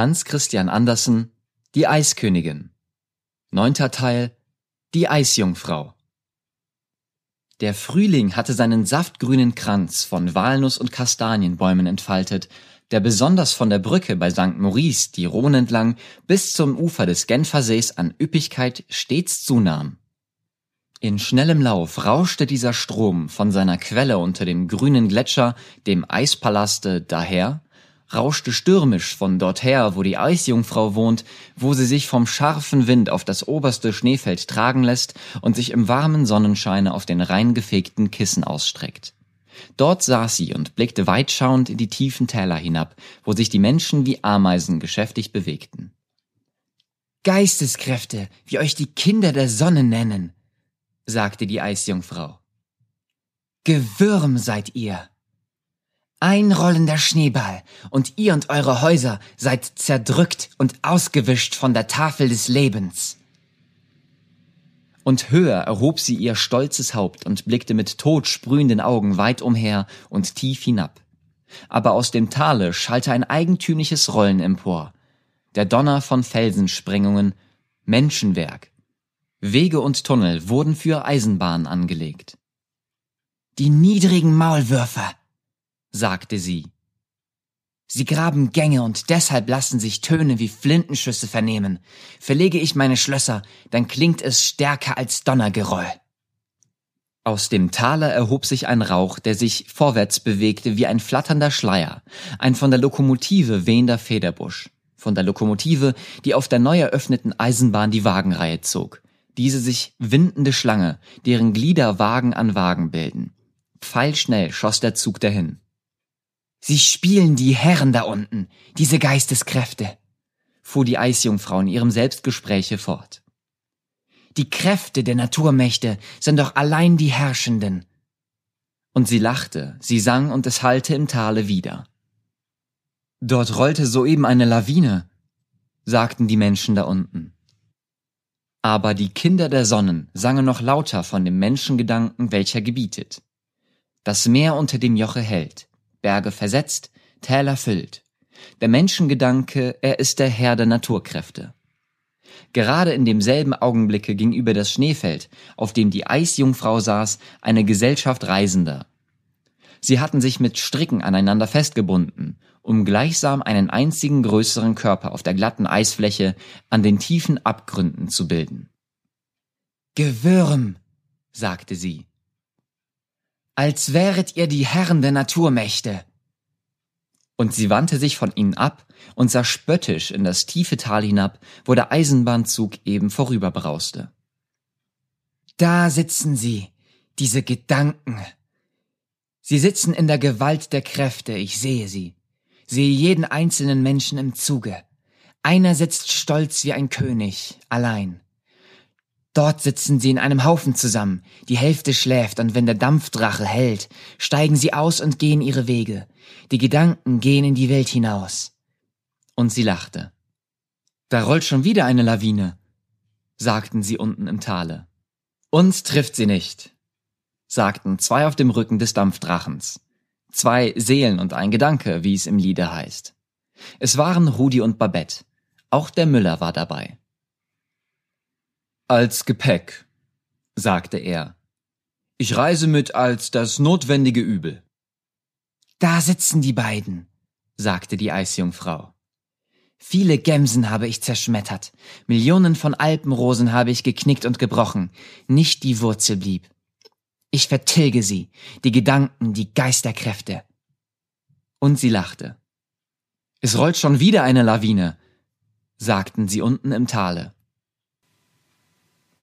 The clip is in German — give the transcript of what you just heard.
Hans Christian Andersen Die Eiskönigin Neunter Teil Die Eisjungfrau Der Frühling hatte seinen saftgrünen Kranz von Walnuss- und Kastanienbäumen entfaltet, der besonders von der Brücke bei St. Maurice die Rhone entlang bis zum Ufer des Genfersees an Üppigkeit stets zunahm. In schnellem Lauf rauschte dieser Strom von seiner Quelle unter dem grünen Gletscher, dem Eispalaste, daher, rauschte stürmisch von dorther, wo die Eisjungfrau wohnt, wo sie sich vom scharfen Wind auf das oberste Schneefeld tragen lässt und sich im warmen Sonnenscheine auf den rein gefegten Kissen ausstreckt. Dort saß sie und blickte weitschauend in die tiefen Täler hinab, wo sich die Menschen wie Ameisen geschäftig bewegten. Geisteskräfte, wie euch die Kinder der Sonne nennen, sagte die Eisjungfrau. Gewürm seid ihr. Ein rollender Schneeball, und ihr und eure Häuser seid zerdrückt und ausgewischt von der Tafel des Lebens. Und höher erhob sie ihr stolzes Haupt und blickte mit todsprühenden Augen weit umher und tief hinab. Aber aus dem Tale schallte ein eigentümliches Rollen empor. Der Donner von Felsensprengungen, Menschenwerk. Wege und Tunnel wurden für Eisenbahnen angelegt. Die niedrigen Maulwürfer, sagte sie. Sie graben Gänge und deshalb lassen sich Töne wie Flintenschüsse vernehmen. Verlege ich meine Schlösser, dann klingt es stärker als Donnergeroll. Aus dem Taler erhob sich ein Rauch, der sich vorwärts bewegte wie ein flatternder Schleier, ein von der Lokomotive wehender Federbusch, von der Lokomotive, die auf der neu eröffneten Eisenbahn die Wagenreihe zog, diese sich windende Schlange, deren Glieder Wagen an Wagen bilden. Pfeilschnell schoss der Zug dahin. Sie spielen die Herren da unten, diese Geisteskräfte, fuhr die Eisjungfrau in ihrem Selbstgespräche fort. Die Kräfte der Naturmächte sind doch allein die Herrschenden. Und sie lachte, sie sang und es hallte im Tale wieder. Dort rollte soeben eine Lawine, sagten die Menschen da unten. Aber die Kinder der Sonnen sangen noch lauter von dem Menschengedanken, welcher gebietet. Das Meer unter dem Joche hält, Berge versetzt, Täler füllt. Der Menschengedanke, er ist der Herr der Naturkräfte. Gerade in demselben Augenblicke ging über das Schneefeld, auf dem die Eisjungfrau saß, eine Gesellschaft Reisender. Sie hatten sich mit Stricken aneinander festgebunden, um gleichsam einen einzigen größeren Körper auf der glatten Eisfläche an den tiefen Abgründen zu bilden. Gewürm, sagte sie als wäret ihr die Herren der Naturmächte. Und sie wandte sich von ihnen ab und sah spöttisch in das tiefe Tal hinab, wo der Eisenbahnzug eben vorüberbrauste. Da sitzen sie, diese Gedanken. Sie sitzen in der Gewalt der Kräfte, ich sehe sie, sehe jeden einzelnen Menschen im Zuge. Einer sitzt stolz wie ein König, allein. Dort sitzen sie in einem Haufen zusammen, die Hälfte schläft, und wenn der Dampfdrache hält, steigen sie aus und gehen ihre Wege. Die Gedanken gehen in die Welt hinaus. Und sie lachte. Da rollt schon wieder eine Lawine, sagten sie unten im Tale. Uns trifft sie nicht, sagten zwei auf dem Rücken des Dampfdrachens. Zwei Seelen und ein Gedanke, wie es im Liede heißt. Es waren Rudi und Babette. Auch der Müller war dabei. Als Gepäck, sagte er. Ich reise mit als das notwendige Übel. Da sitzen die beiden, sagte die Eisjungfrau. Viele Gemsen habe ich zerschmettert, Millionen von Alpenrosen habe ich geknickt und gebrochen, nicht die Wurzel blieb. Ich vertilge sie, die Gedanken, die Geisterkräfte. Und sie lachte. Es rollt schon wieder eine Lawine, sagten sie unten im Tale.